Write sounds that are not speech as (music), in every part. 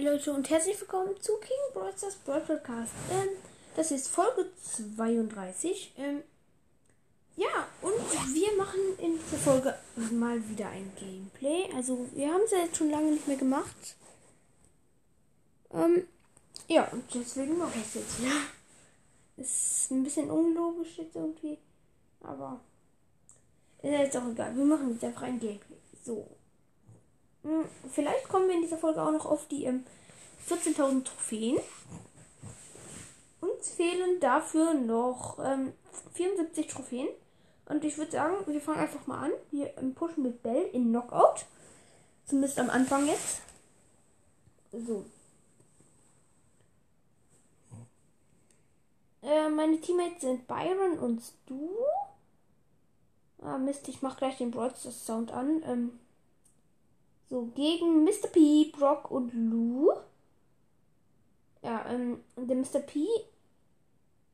Hi Leute und herzlich willkommen zu King Brothers Broad Podcast. Ähm, das ist Folge 32. Ähm, ja, und wir machen in dieser Folge mal wieder ein Gameplay. Also, wir haben es ja jetzt schon lange nicht mehr gemacht. Ähm, ja, und deswegen mache ich es jetzt wieder. Ist ein bisschen unlogisch jetzt irgendwie. Aber ist ja jetzt auch egal. Wir machen jetzt einfach ein Gameplay. So. Hm, vielleicht kommen wir in dieser Folge auch noch auf die ähm, 14.000 Trophäen. Uns fehlen dafür noch ähm, 74 Trophäen. Und ich würde sagen, wir fangen einfach mal an. Wir ähm, pushen mit Bell in Knockout. Zumindest am Anfang jetzt. So. Äh, meine Teammates sind Byron und Stu. Ah, Mist, ich mach gleich den Broadstars Sound an. Ähm, so, gegen Mr. P, Brock und Lou. Ja, ähm, der Mr. P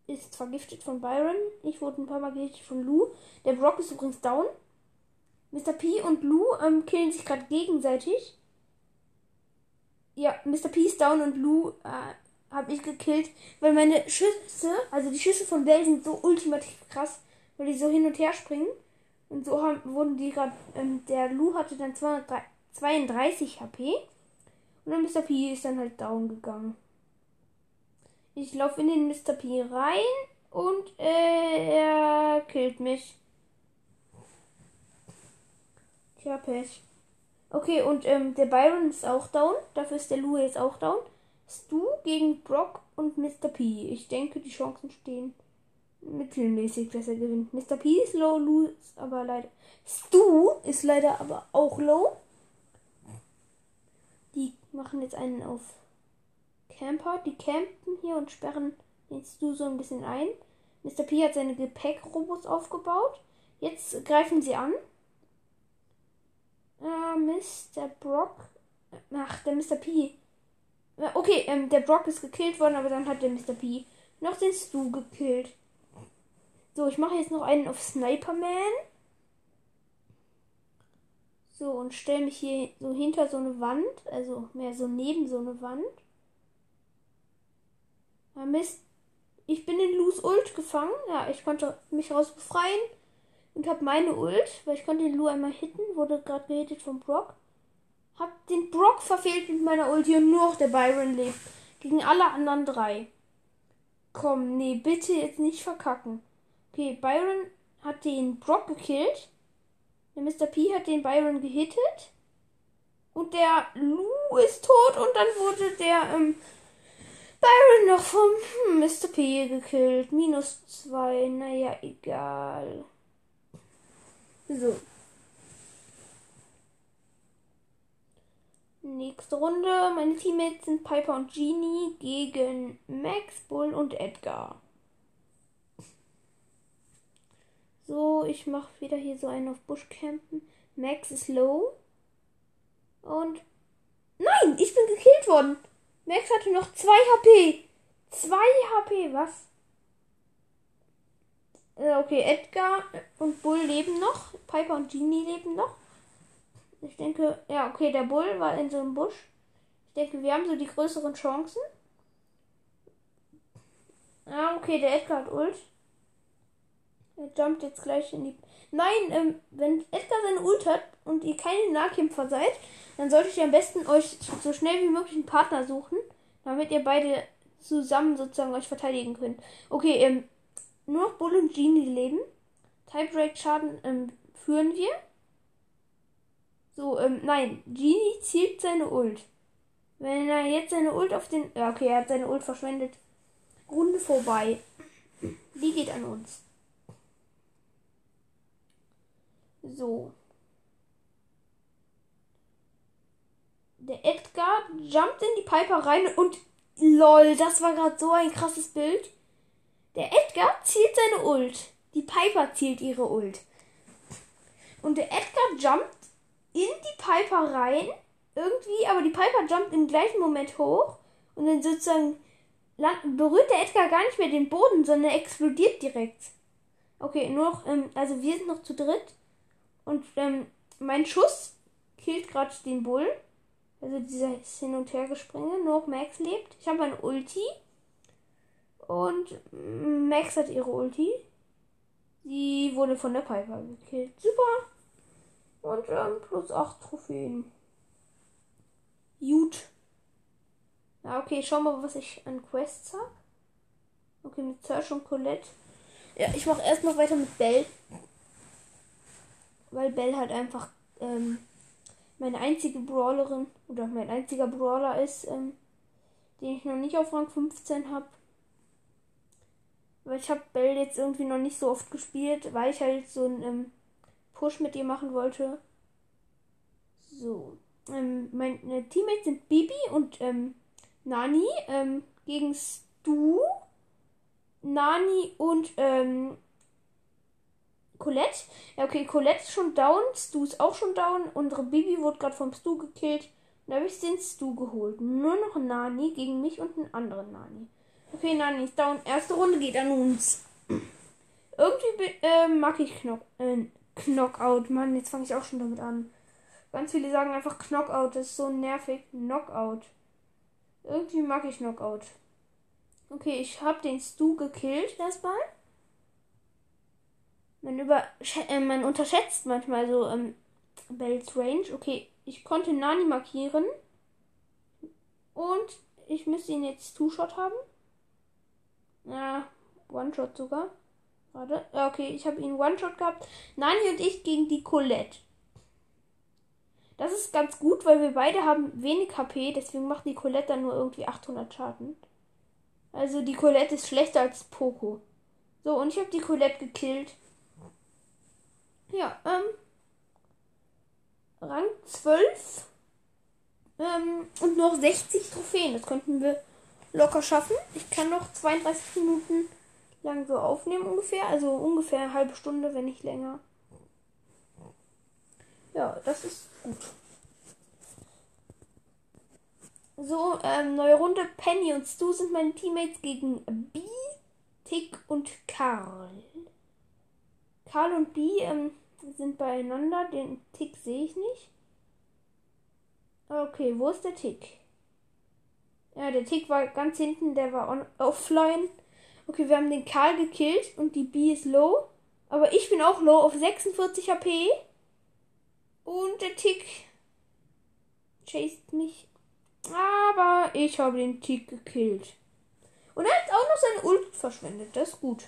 ist vergiftet von Byron. Ich wurde ein paar Mal vergiftet von Lou. Der Brock ist übrigens down. Mr. P und Lou ähm, killen sich gerade gegenseitig. Ja, Mr. P ist down und Lou äh, habe ich gekillt, weil meine Schüsse, also die Schüsse von Bell sind so ultimativ krass, weil die so hin und her springen. Und so haben, wurden die gerade, ähm, der Lu hatte dann 232 HP. Und dann Mr. P ist dann halt down gegangen. Ich laufe in den Mr. P rein und äh, er killt mich. Tja, Pech. Okay, und ähm, der Byron ist auch down. Dafür ist der Lu jetzt auch down. Stu gegen Brock und Mr. P. Ich denke, die Chancen stehen mittelmäßig, dass er gewinnt. Mr. P ist low, Lou ist aber leider. Stu ist leider aber auch low. Machen jetzt einen auf Camper. Die campen hier und sperren den Stu so ein bisschen ein. Mr. P hat seine Gepäckrobos aufgebaut. Jetzt greifen sie an. Äh, Mr. Brock. Ach, der Mr. P. Okay, ähm, der Brock ist gekillt worden, aber dann hat der Mr. P noch den Stu gekillt. So, ich mache jetzt noch einen auf Sniperman. So, und stelle mich hier so hinter so eine Wand. Also mehr so neben so eine Wand. Ja, Mist. Ich bin in Lus Ult gefangen. Ja, ich konnte mich raus befreien. Und habe meine Ult, weil ich konnte den Lu einmal hitten. Wurde gerade gehittet vom Brock. Hab den Brock verfehlt mit meiner Ulti und nur noch der Byron lebt. Gegen alle anderen drei. Komm, nee, bitte jetzt nicht verkacken. Okay, Byron hat den Brock gekillt. Der Mr. P hat den Byron gehittet. Und der Lou ist tot und dann wurde der ähm, Byron noch vom Mr. P gekillt. Minus zwei. Naja, egal. So. Nächste Runde. Meine Teammates sind Piper und Genie gegen Max, Bull und Edgar. So, ich mache wieder hier so einen auf Buschcampen. Max ist low. Und. Nein, ich bin gekillt worden. Max hatte noch 2 HP. 2 HP, was? Äh, okay, Edgar und Bull leben noch. Piper und Genie leben noch. Ich denke, ja, okay, der Bull war in so einem Busch. Ich denke, wir haben so die größeren Chancen. Ah, okay, der Edgar hat Ult. Er jumpt jetzt gleich in die. Nein, ähm, wenn Edgar seine Ult hat und ihr keine Nahkämpfer seid, dann solltet ihr am besten euch so schnell wie möglich einen Partner suchen, damit ihr beide zusammen sozusagen euch verteidigen könnt. Okay, ähm, nur noch Bull und Genie leben. Tiebreak-Schaden ähm, führen wir. So, ähm, nein, Genie zielt seine Ult. Wenn er jetzt seine Ult auf den. Ja, okay, er hat seine Ult verschwendet. Runde vorbei. Die geht an uns. So. Der Edgar jumpt in die Piper rein und lol, das war gerade so ein krasses Bild. Der Edgar zielt seine Ult. Die Piper zielt ihre Ult. Und der Edgar jumpt in die Piper rein. Irgendwie, aber die Piper jumpt im gleichen Moment hoch. Und dann sozusagen berührt der Edgar gar nicht mehr den Boden, sondern explodiert direkt. Okay, nur noch, ähm, also wir sind noch zu dritt. Und ähm, mein Schuss killt gerade den Bull. Also dieses Hin- und Hergespringe. Nur auch Max lebt. Ich habe ein Ulti. Und Max hat ihre Ulti. Sie wurde von der Piper gekillt. Super. Und ähm, plus 8 Trophäen. Gut. Ja, okay, schau mal, was ich an Quests habe. Okay, mit Search und Colette. Ja, ich mache erstmal weiter mit Bell. Weil Bell halt einfach ähm, meine einzige Brawlerin oder mein einziger Brawler ist, ähm, den ich noch nicht auf Rang 15 habe. Weil ich habe Bell jetzt irgendwie noch nicht so oft gespielt, weil ich halt so einen ähm, Push mit ihr machen wollte. So. Ähm, meine Teammates sind Bibi und ähm, Nani ähm, gegen Stu, Nani und ähm, Colette. Ja, okay, Colette ist schon down, Stu ist auch schon down. Unsere Bibi wurde gerade vom Stu gekillt. Da habe ich den Stu geholt. Nur noch Nani gegen mich und einen anderen Nani. Okay, Nani ist down. Erste Runde geht an uns. (clears throat) Irgendwie äh, mag ich Knock, äh, Knockout. Mann, jetzt fange ich auch schon damit an. Ganz viele sagen einfach Knockout. Das ist so nervig. Knockout. Irgendwie mag ich Knockout. Okay, ich habe den Stu gekillt erstmal. Man, über, äh, man unterschätzt manchmal so ähm, Bells Range. Okay, ich konnte Nani markieren. Und ich müsste ihn jetzt Two-Shot haben. Ja, One-Shot sogar. Warte. Ja, okay, ich habe ihn One-Shot gehabt. Nani und ich gegen die Colette. Das ist ganz gut, weil wir beide haben wenig HP. Deswegen macht die Colette dann nur irgendwie 800 Schaden. Also die Colette ist schlechter als Poco. So, und ich habe die Colette gekillt. Ja, ähm. Rang 12. Ähm, und noch 60 Trophäen. Das könnten wir locker schaffen. Ich kann noch 32 Minuten lang so aufnehmen ungefähr. Also ungefähr eine halbe Stunde, wenn nicht länger. Ja, das ist gut. So, ähm, neue Runde. Penny und Stu sind meine Teammates gegen B, Tick und Karl. Karl und B ähm, sind beieinander. Den Tick sehe ich nicht. Okay, wo ist der Tick? Ja, der Tick war ganz hinten, der war on, offline. Okay, wir haben den Karl gekillt und die B ist low. Aber ich bin auch low auf 46 HP. Und der Tick chased mich. Aber ich habe den Tick gekillt. Und er hat auch noch seine Ult verschwendet. Das ist gut.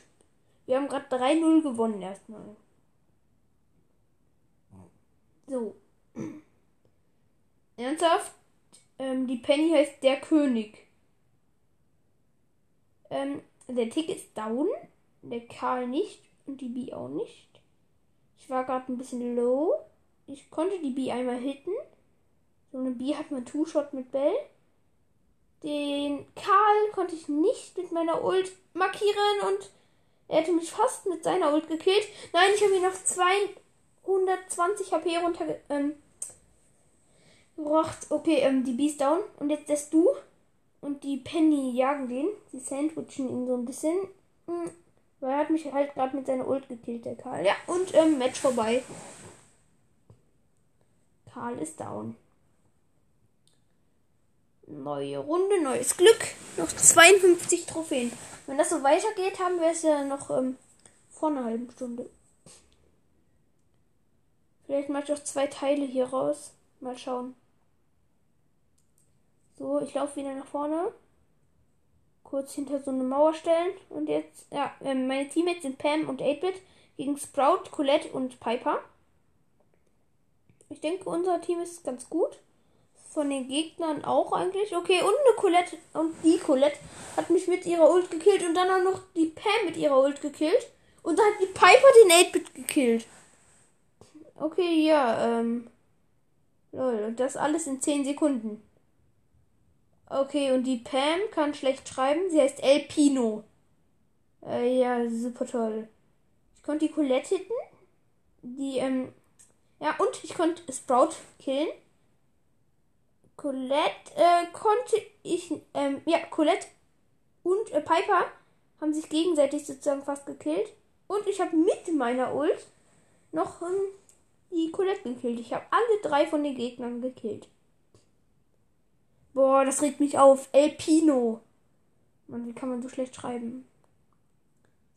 Wir haben gerade 3-0 gewonnen erstmal. So. (clears throat) Ernsthaft? Ähm, die Penny heißt der König. Ähm, der Tick ist down. Der Karl nicht. Und die B auch nicht. Ich war gerade ein bisschen low. Ich konnte die B einmal hitten. So eine B hat man Two-Shot mit Bell. Den Karl konnte ich nicht mit meiner Ult markieren und er hätte mich fast mit seiner Ult gekillt. Nein, ich habe ihn noch 220 HP runtergebracht. Ähm, okay, ähm, die B ist down. Und jetzt lässt du und die Penny jagen den. Sie sandwichen ihn so ein bisschen. Hm, weil er hat mich halt gerade mit seiner Ult gekillt, der Karl. Ja, und ähm, Match vorbei. Karl ist down. Neue Runde, neues Glück. Noch 52 Trophäen. Wenn das so weitergeht, haben wir es ja noch ähm, vor einer halben Stunde. Vielleicht mache ich auch zwei Teile hier raus. Mal schauen. So, ich laufe wieder nach vorne. Kurz hinter so eine Mauer stellen. Und jetzt, ja, ähm, meine Teammates sind Pam und 8-Bit gegen Sprout, Colette und Piper. Ich denke, unser Team ist ganz gut von den Gegnern auch eigentlich. Okay, und eine Colette. Und die Colette hat mich mit ihrer Ult gekillt. Und dann auch noch die Pam mit ihrer Ult gekillt. Und dann hat die Piper den 8-Bit gekillt. Okay, ja, ähm. Lol, und das alles in 10 Sekunden. Okay, und die Pam kann schlecht schreiben. Sie heißt El Pino. Äh, ja, super toll. Ich konnte die Colette hitten. Die, ähm. Ja, und ich konnte Sprout killen. Colette äh, konnte ich, ähm, ja, Colette und äh, Piper haben sich gegenseitig sozusagen fast gekillt. Und ich habe mit meiner Ult noch ähm, die Colette gekillt. Ich habe alle drei von den Gegnern gekillt. Boah, das regt mich auf. El Pino. Mann, wie kann man so schlecht schreiben?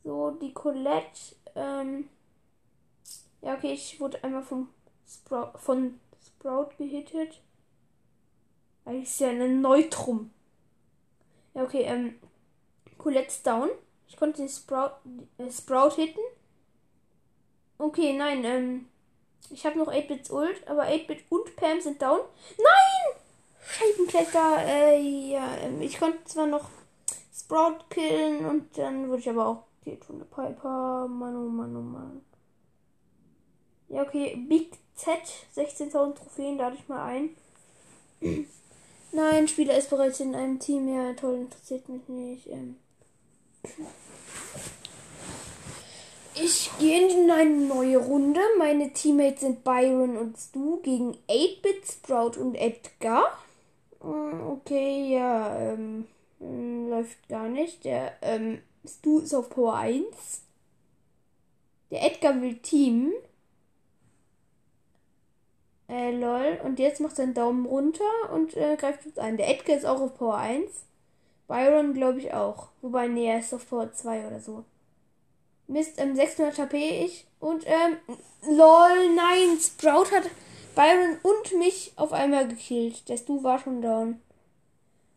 So, die Colette. Ähm ja, okay, ich wurde einmal vom Sprout, von Sprout gehittet. Weil ist ja ein Neutrum. Ja, okay, ähm. Colette's down. Ich konnte den Sprout, äh, Sprout hitten. Okay, nein, ähm. Ich habe noch 8-Bits Ult, aber 8-Bit und Pam sind down. Nein! Scheibenkletter, äh, ja, ähm, ich konnte zwar noch Sprout killen und dann wurde ich aber auch gekillt von der Piper. Mann, oh Mann, oh Mann. Ja, okay, Big Z, 16.000 Trophäen, lade ich mal ein. (clears throat) Nein, Spieler ist bereits in einem Team. Ja, toll, interessiert mich nicht. Ähm ich gehe in eine neue Runde. Meine Teammates sind Byron und Stu gegen 8-Bit, Sprout und Edgar. Hm, okay, ja, ähm, hm, läuft gar nicht. Der ähm, Stu ist auf Power 1. Der Edgar will Team. Äh, lol. Und jetzt macht er einen Daumen runter und äh, greift uns an. Der Edgar ist auch auf Power 1. Byron glaube ich auch. Wobei, nee, er ist auf Power 2 oder so. Mist, ähm, 600 HP ich. Und, ähm, lol, nein, Sprout hat Byron und mich auf einmal gekillt. Der Stu war schon down.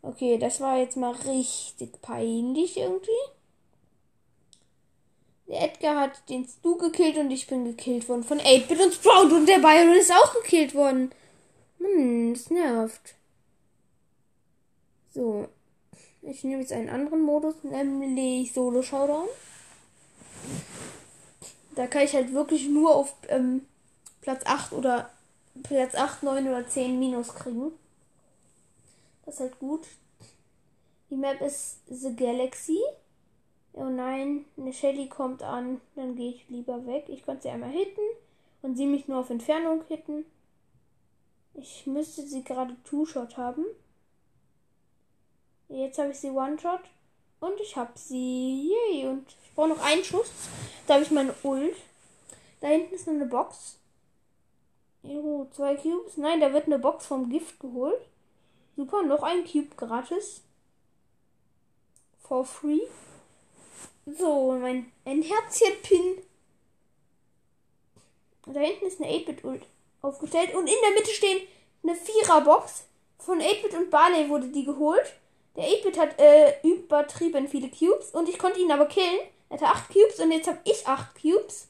Okay, das war jetzt mal richtig peinlich irgendwie. Edgar hat den Stu gekillt und ich bin gekillt worden von 8-Bit und Sprout und der Byron ist auch gekillt worden. Hm, das nervt. So. Ich nehme jetzt einen anderen Modus, nämlich Solo Showdown. Da kann ich halt wirklich nur auf ähm, Platz 8 oder Platz 8, 9 oder 10 Minus kriegen. Das ist halt gut. Die Map ist The Galaxy. Oh nein, eine Shelly kommt an. Dann gehe ich lieber weg. Ich konnte sie einmal hitten und sie mich nur auf Entfernung hitten. Ich müsste sie gerade Two-Shot haben. Jetzt habe ich sie One-Shot. Und ich habe sie. Yay. Und ich brauche noch einen Schuss. Da habe ich meine Ult. Da hinten ist noch eine Box. Oh, zwei Cubes. Nein, da wird eine Box vom Gift geholt. Super, noch ein Cube gratis. For free. So, mein ein Herzchen-Pin. Da hinten ist eine 8-Bit-Ult aufgestellt. Und in der Mitte stehen eine Vierer-Box. Von 8-Bit und Barley wurde die geholt. Der 8-Bit hat äh, übertrieben viele Cubes. Und ich konnte ihn aber killen. Er hatte 8 Cubes und jetzt habe ich 8 Cubes.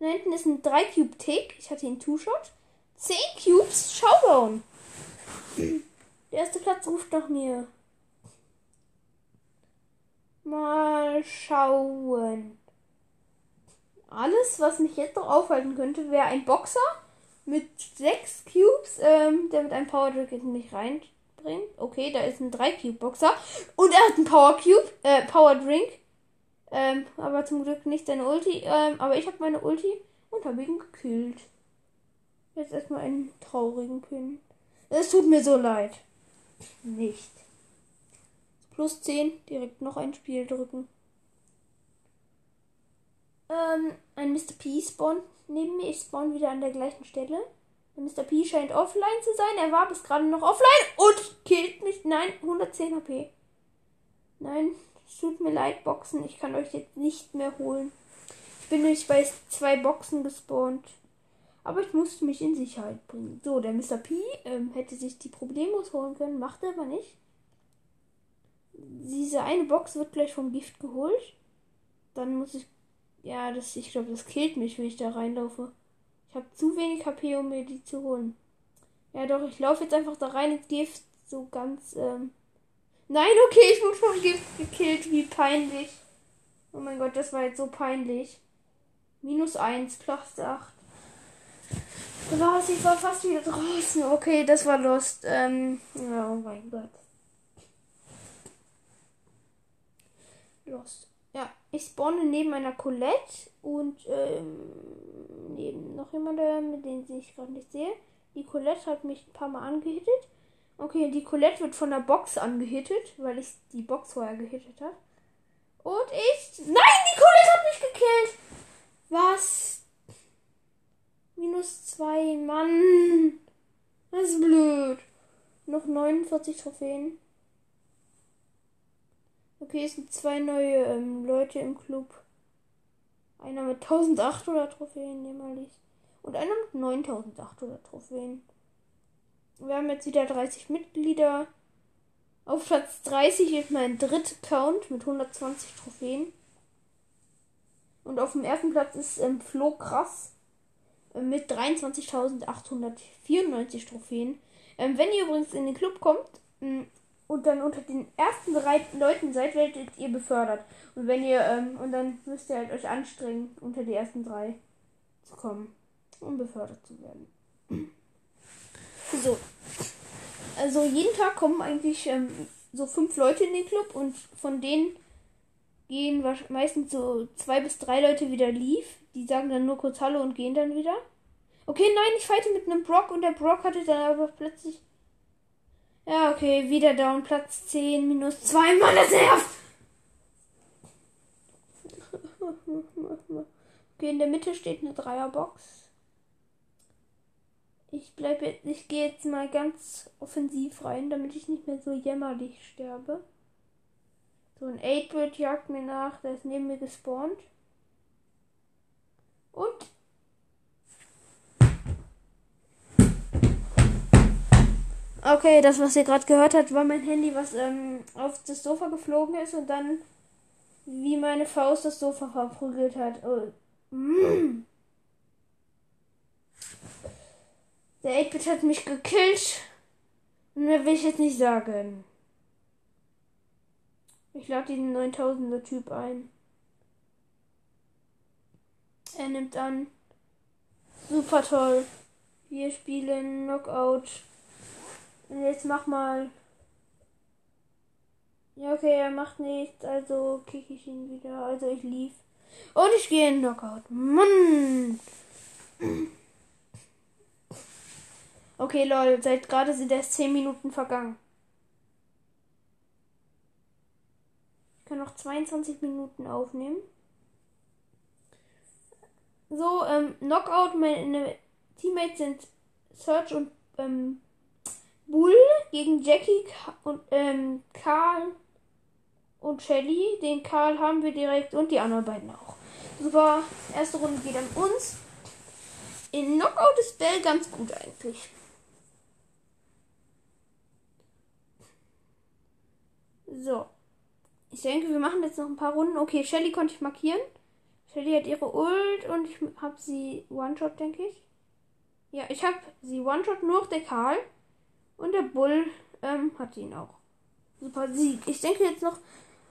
Da hinten ist ein 3-Cube-Tick. Ich hatte ihn Two-Shot. 10 Cubes. Showdown. Der erste Platz ruft nach mir. Mal schauen. Alles, was mich jetzt noch aufhalten könnte, wäre ein Boxer mit sechs Cubes, ähm, der mit einem Power Drink in mich reinbringt. Okay, da ist ein 3 Cube Boxer. Und er hat einen Power Cube, äh, Power Drink. Ähm, aber zum Glück nicht seine Ulti. Ähm, aber ich habe meine Ulti und habe ihn gekillt. Jetzt erstmal einen traurigen Pin. Es tut mir so leid. Nicht. Plus 10. Direkt noch ein Spiel drücken. Ähm, ein Mr. P spawnt neben mir. Ich spawn wieder an der gleichen Stelle. Mr. P scheint offline zu sein. Er war bis gerade noch offline und killt mich. Nein, 110 HP. Nein, es tut mir leid, Boxen. Ich kann euch jetzt nicht mehr holen. Ich bin nämlich bei zwei Boxen gespawnt. Aber ich musste mich in Sicherheit bringen. So, der Mr. P ähm, hätte sich die Problemos holen können, macht er aber nicht diese eine Box wird gleich vom Gift geholt. Dann muss ich. Ja, das, ich glaube, das killt mich, wenn ich da reinlaufe. Ich habe zu wenig HP, um mir die zu holen. Ja, doch, ich laufe jetzt einfach da rein ins Gift. So ganz. Ähm Nein, okay, ich wurde vom Gift gekillt. Wie peinlich. Oh mein Gott, das war jetzt so peinlich. Minus 1, Platz 8. Was? Ich war fast wieder draußen. Okay, das war Lost. Ähm, oh mein Gott. Lost. Ja, ich spawne neben einer Colette und ähm, neben noch jemandem, mit dem ich gerade nicht sehe. Die Colette hat mich ein paar Mal angehittet. Okay, die Colette wird von der Box angehittet, weil ich die Box vorher gehittet habe. Und ich. Nein, die Colette hat mich gekillt! Was? Minus zwei, Mann. Das ist blöd. Noch 49 Trophäen. Okay, es sind zwei neue ähm, Leute im Club. Einer mit 1800 Trophäen, nämlich. Und einer mit 9800 Trophäen. Wir haben jetzt wieder 30 Mitglieder. Auf Platz 30 ist mein dritter Count mit 120 Trophäen. Und auf dem ersten Platz ist ähm, Flo Krass äh, mit 23.894 Trophäen. Ähm, wenn ihr übrigens in den Club kommt mm, und dann unter den ersten drei Leuten seid, werdet ihr befördert. Und wenn ihr, ähm, und dann müsst ihr halt euch anstrengen, unter die ersten drei zu kommen, um befördert zu werden. (clears throat) So. Also jeden Tag kommen eigentlich ähm, so fünf Leute in den Club und von denen gehen meistens so zwei bis drei Leute wieder lief. Die sagen dann nur kurz Hallo und gehen dann wieder. Okay, nein, ich fighte mit einem Brock und der Brock hatte dann aber plötzlich. Ja, okay, wieder down, Platz 10, minus 2. Mann, das nervt! Okay, in der Mitte steht eine Dreierbox. Ich bleibe, ich gehe jetzt mal ganz offensiv rein, damit ich nicht mehr so jämmerlich sterbe. So ein 8-Bit jagt mir nach, der ist neben mir gespawnt. Und Okay, das, was ihr gerade gehört habt, war mein Handy, was ähm, auf das Sofa geflogen ist und dann wie meine Faust das Sofa verprügelt hat. Oh. Mm. Der 8-Bit hat mich gekillt. Mehr will ich jetzt nicht sagen. Ich lade diesen 9000er Typ ein. Er nimmt an. Super toll. Wir spielen Knockout. Jetzt mach mal. Ja, okay, er macht nichts, also kick ich ihn wieder. Also ich lief. Und ich gehe in Knockout. Mann! Okay, lol, seit gerade sind erst 10 Minuten vergangen. Ich kann noch 22 Minuten aufnehmen. So, ähm, Knockout, meine Teammates sind Search und ähm, Bull gegen Jackie und ähm, Karl und Shelly. Den Karl haben wir direkt und die anderen beiden auch. Super. Erste Runde geht an uns. In Knockout ist Bell ganz gut eigentlich. So. Ich denke, wir machen jetzt noch ein paar Runden. Okay, Shelly konnte ich markieren. Shelly hat ihre Ult und ich habe sie One-Shot, denke ich. Ja, ich habe sie One-Shot, nur der Karl. Und der Bull ähm, hat ihn auch. Super Sieg. Ich denke jetzt noch,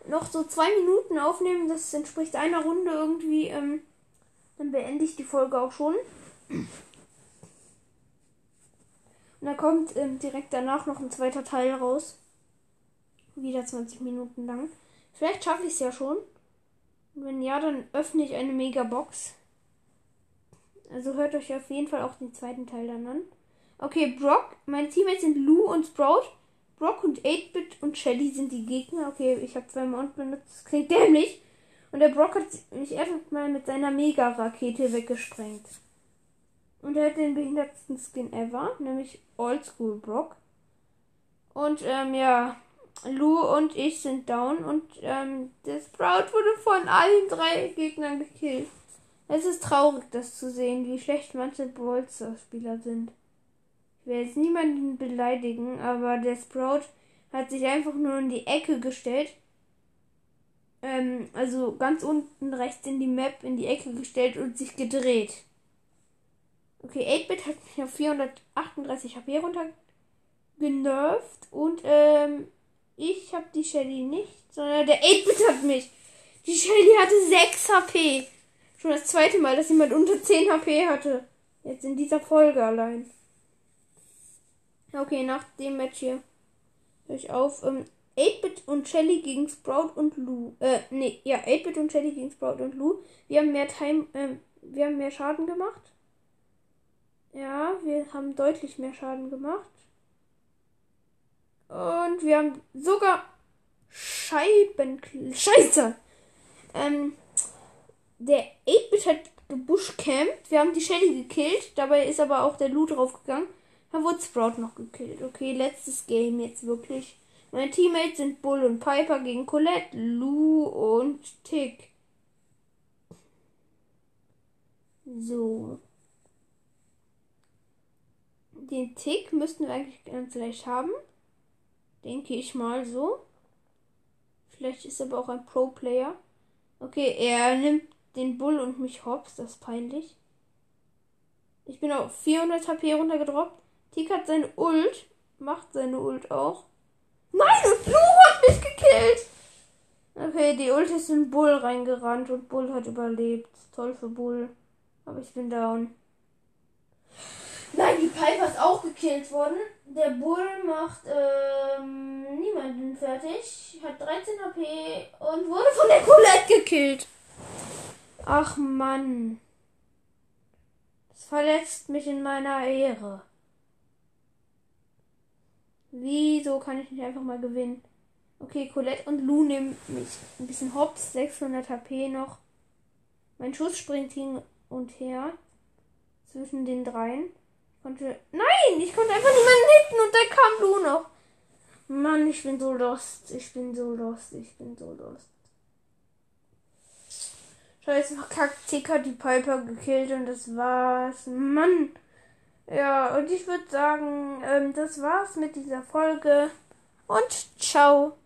noch so zwei Minuten aufnehmen. Das entspricht einer Runde irgendwie. Ähm, dann beende ich die Folge auch schon. Und dann kommt ähm, direkt danach noch ein zweiter Teil raus. Wieder 20 Minuten lang. Vielleicht schaffe ich es ja schon. Und wenn ja, dann öffne ich eine Mega-Box. Also hört euch auf jeden Fall auch den zweiten Teil dann an. Okay, Brock. Meine Teammates sind Lou und Sprout. Brock und 8-Bit und Shelly sind die Gegner. Okay, ich habe zwei Mount benutzt. Das klingt dämlich. Und der Brock hat mich erstmal mit seiner Mega-Rakete weggesprengt. Und er hat den behindertsten Skin ever, nämlich Oldschool Brock. Und ähm, ja, Lou und ich sind down und ähm, der Sprout wurde von allen drei Gegnern gekillt. Es ist traurig, das zu sehen, wie schlecht manche Bolster-Spieler sind. Will jetzt niemanden beleidigen, aber der Sprout hat sich einfach nur in die Ecke gestellt. Ähm, also ganz unten rechts in die Map in die Ecke gestellt und sich gedreht. Okay, 8-Bit hat mich auf 438 HP runter genervt und ähm, ich habe die Shelly nicht, sondern der 8-Bit hat mich. Die Shelly hatte 6 HP. Schon das zweite Mal, dass jemand unter 10 HP hatte. Jetzt in dieser Folge allein. Okay, nach dem Match hier höre ich auf. Ähm, 8-Bit und Shelly gegen Sprout und Lou. Äh, nee, ja, 8-Bit und Shelly gegen Sprout und Lou. Wir haben mehr Time, ähm, wir haben mehr Schaden gemacht. Ja, wir haben deutlich mehr Schaden gemacht. Und wir haben sogar Scheiben. Scheiße! Ähm, der 8-Bit hat gebushcampt. Wir haben die Shelly gekillt. Dabei ist aber auch der Lou draufgegangen. Da wurde Sprout noch gekillt. Okay, letztes Game jetzt wirklich. Meine Teammates sind Bull und Piper gegen Colette, Lou und Tick. So. Den Tick müssten wir eigentlich ganz leicht haben. Denke ich mal so. Vielleicht ist er aber auch ein Pro-Player. Okay, er nimmt den Bull und mich hops. Das ist peinlich. Ich bin auf 400 HP runtergedroppt. Tick hat seine Ult. Macht seine Ult auch. Nein, und Blue hat mich gekillt. Okay, die Ult ist in Bull reingerannt und Bull hat überlebt. Toll für Bull. Aber ich bin down. Nein, die Piper ist auch gekillt worden. Der Bull macht ähm, niemanden fertig. Hat 13 HP und wurde von der Colette gekillt. Ach Mann. Das verletzt mich in meiner Ehre. Wieso kann ich nicht einfach mal gewinnen? Okay, Colette und Lou nehmen mich ein bisschen hops. 600 HP noch. Mein Schuss springt hin und her. Zwischen den dreien. Konnte. Nein! Ich konnte einfach niemanden hitten und da kam Lou noch. Mann, ich bin so lost. Ich bin so lost. Ich bin so lost. Scheiße, verkackt. Tick hat die Piper gekillt und das war's. Mann. Ja, und ich würde sagen, ähm, das war's mit dieser Folge. Und ciao.